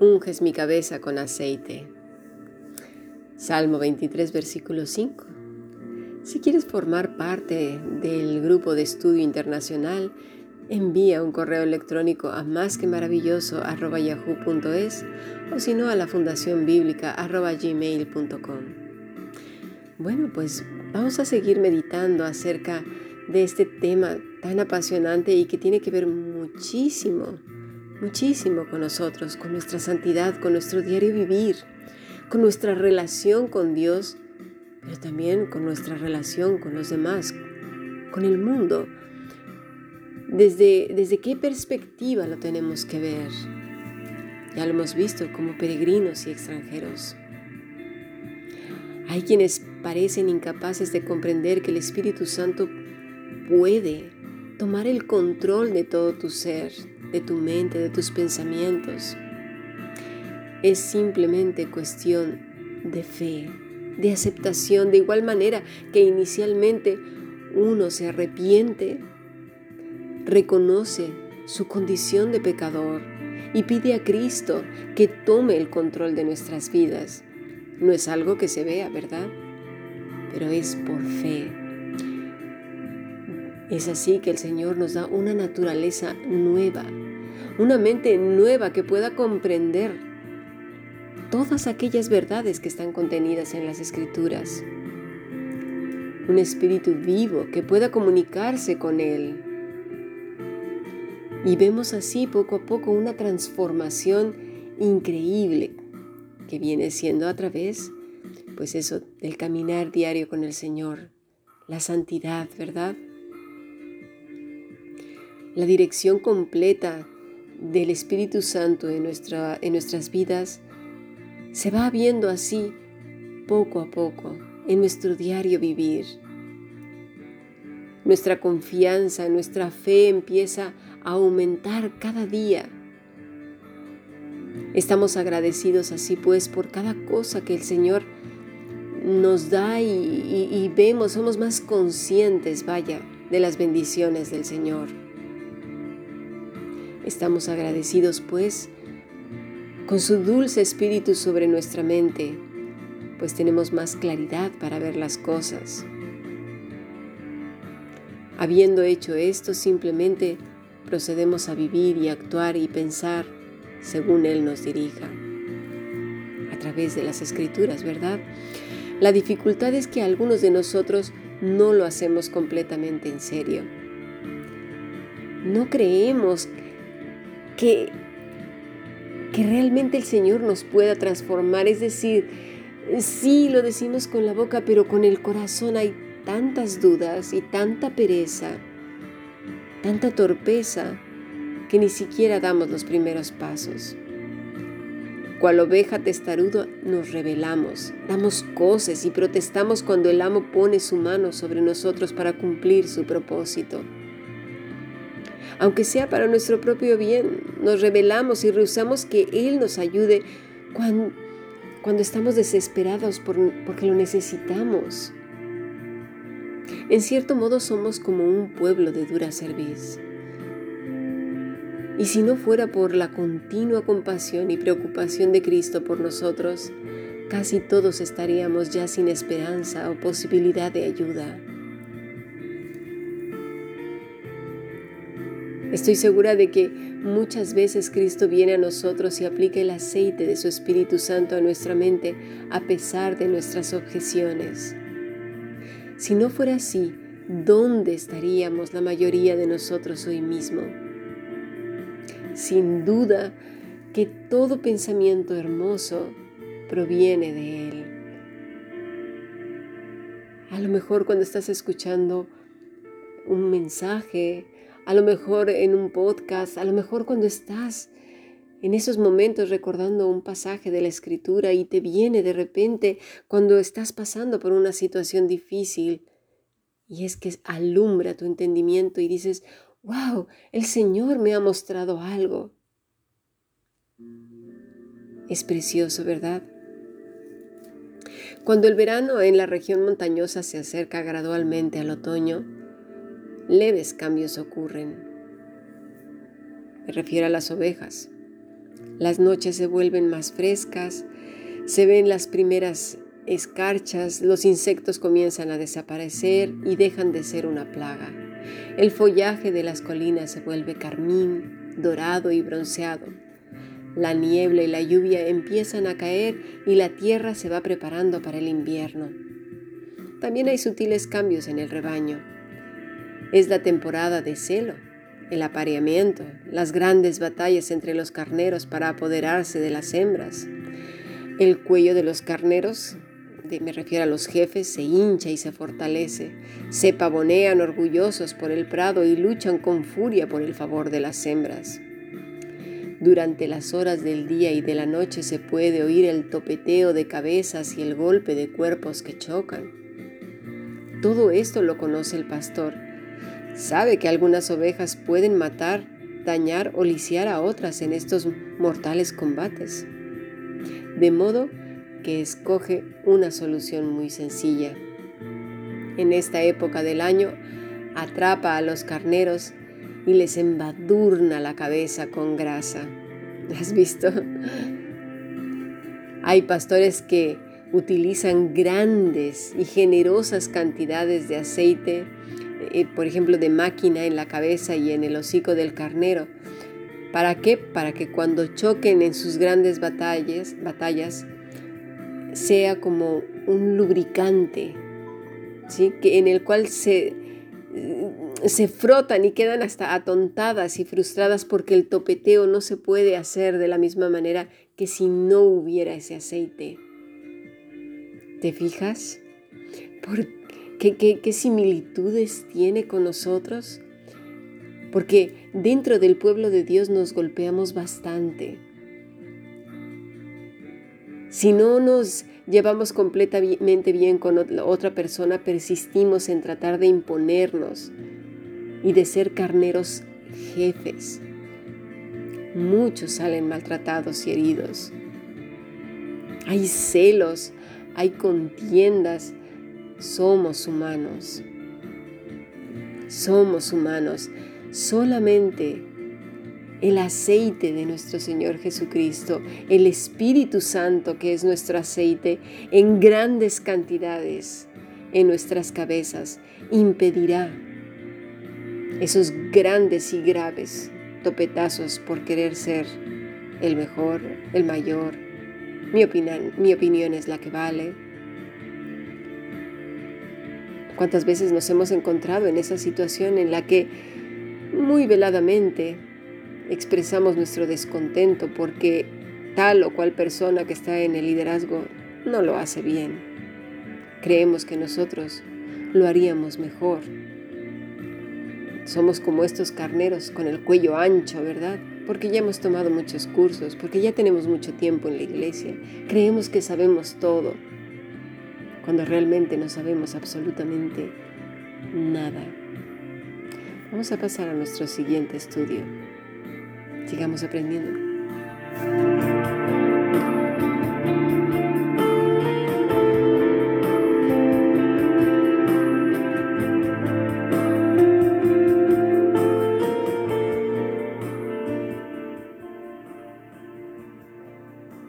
unges mi cabeza con aceite. Salmo 23, versículo 5. Si quieres formar parte del grupo de estudio internacional, envía un correo electrónico a más que maravilloso o si no a la fundación bíblica gmail.com. Bueno, pues vamos a seguir meditando acerca de este tema tan apasionante y que tiene que ver muchísimo muchísimo con nosotros, con nuestra santidad, con nuestro diario vivir, con nuestra relación con Dios, pero también con nuestra relación con los demás, con el mundo. Desde, desde qué perspectiva lo tenemos que ver. Ya lo hemos visto como peregrinos y extranjeros. Hay quienes parecen incapaces de comprender que el Espíritu Santo puede tomar el control de todo tu ser, de tu mente, de tus pensamientos. Es simplemente cuestión de fe, de aceptación, de igual manera que inicialmente uno se arrepiente, reconoce su condición de pecador y pide a Cristo que tome el control de nuestras vidas. No es algo que se vea, ¿verdad? Pero es por fe. Es así que el Señor nos da una naturaleza nueva, una mente nueva que pueda comprender todas aquellas verdades que están contenidas en las escrituras. Un espíritu vivo que pueda comunicarse con Él. Y vemos así poco a poco una transformación increíble que viene siendo a través, pues eso, del caminar diario con el Señor, la santidad, ¿verdad? La dirección completa del Espíritu Santo en, nuestra, en nuestras vidas se va viendo así poco a poco en nuestro diario vivir. Nuestra confianza, nuestra fe empieza a aumentar cada día. Estamos agradecidos así pues por cada cosa que el Señor nos da y, y vemos, somos más conscientes, vaya, de las bendiciones del Señor. Estamos agradecidos, pues, con su dulce espíritu sobre nuestra mente, pues tenemos más claridad para ver las cosas. Habiendo hecho esto, simplemente procedemos a vivir y actuar y pensar según Él nos dirija, a través de las escrituras, ¿verdad? La dificultad es que algunos de nosotros no lo hacemos completamente en serio. No creemos que, que realmente el Señor nos pueda transformar. Es decir, sí lo decimos con la boca, pero con el corazón hay tantas dudas y tanta pereza, tanta torpeza, que ni siquiera damos los primeros pasos. Cual oveja testarudo nos rebelamos, damos cosas y protestamos cuando el amo pone su mano sobre nosotros para cumplir su propósito aunque sea para nuestro propio bien. Nos rebelamos y rehusamos que Él nos ayude cuando, cuando estamos desesperados porque lo necesitamos. En cierto modo somos como un pueblo de dura cerviz. Y si no fuera por la continua compasión y preocupación de Cristo por nosotros, casi todos estaríamos ya sin esperanza o posibilidad de ayuda. Estoy segura de que muchas veces Cristo viene a nosotros y aplica el aceite de su Espíritu Santo a nuestra mente a pesar de nuestras objeciones. Si no fuera así, ¿dónde estaríamos la mayoría de nosotros hoy mismo? Sin duda que todo pensamiento hermoso proviene de Él. A lo mejor cuando estás escuchando un mensaje, a lo mejor en un podcast, a lo mejor cuando estás en esos momentos recordando un pasaje de la escritura y te viene de repente cuando estás pasando por una situación difícil y es que alumbra tu entendimiento y dices, wow, el Señor me ha mostrado algo. Es precioso, ¿verdad? Cuando el verano en la región montañosa se acerca gradualmente al otoño, leves cambios ocurren. Me refiero a las ovejas. Las noches se vuelven más frescas, se ven las primeras escarchas, los insectos comienzan a desaparecer y dejan de ser una plaga. El follaje de las colinas se vuelve carmín, dorado y bronceado. La niebla y la lluvia empiezan a caer y la tierra se va preparando para el invierno. También hay sutiles cambios en el rebaño. Es la temporada de celo, el apareamiento, las grandes batallas entre los carneros para apoderarse de las hembras. El cuello de los carneros me refiero a los jefes, se hincha y se fortalece, se pavonean orgullosos por el prado y luchan con furia por el favor de las hembras. Durante las horas del día y de la noche se puede oír el topeteo de cabezas y el golpe de cuerpos que chocan. Todo esto lo conoce el pastor. Sabe que algunas ovejas pueden matar, dañar o lisiar a otras en estos mortales combates. De modo que escoge una solución muy sencilla. En esta época del año, atrapa a los carneros y les embadurna la cabeza con grasa. ¿Has visto? Hay pastores que utilizan grandes y generosas cantidades de aceite, por ejemplo, de máquina en la cabeza y en el hocico del carnero. ¿Para qué? Para que cuando choquen en sus grandes batallas, batallas sea como un lubricante, ¿sí? que en el cual se, se frotan y quedan hasta atontadas y frustradas porque el topeteo no se puede hacer de la misma manera que si no hubiera ese aceite. ¿Te fijas? ¿Por qué, similitudes tiene con nosotros? Porque dentro del pueblo de Dios nos golpeamos bastante si no nos llevamos completamente bien con otra persona, persistimos en tratar de imponernos y de ser carneros jefes. Muchos salen maltratados y heridos. Hay celos, hay contiendas. Somos humanos. Somos humanos. Solamente el aceite de nuestro Señor Jesucristo, el Espíritu Santo que es nuestro aceite en grandes cantidades en nuestras cabezas, impedirá esos grandes y graves topetazos por querer ser el mejor, el mayor. Mi opinión, mi opinión es la que vale. ¿Cuántas veces nos hemos encontrado en esa situación en la que muy veladamente expresamos nuestro descontento porque tal o cual persona que está en el liderazgo no lo hace bien. Creemos que nosotros lo haríamos mejor. Somos como estos carneros con el cuello ancho, ¿verdad? Porque ya hemos tomado muchos cursos, porque ya tenemos mucho tiempo en la iglesia. Creemos que sabemos todo, cuando realmente no sabemos absolutamente nada. Vamos a pasar a nuestro siguiente estudio sigamos aprendiendo.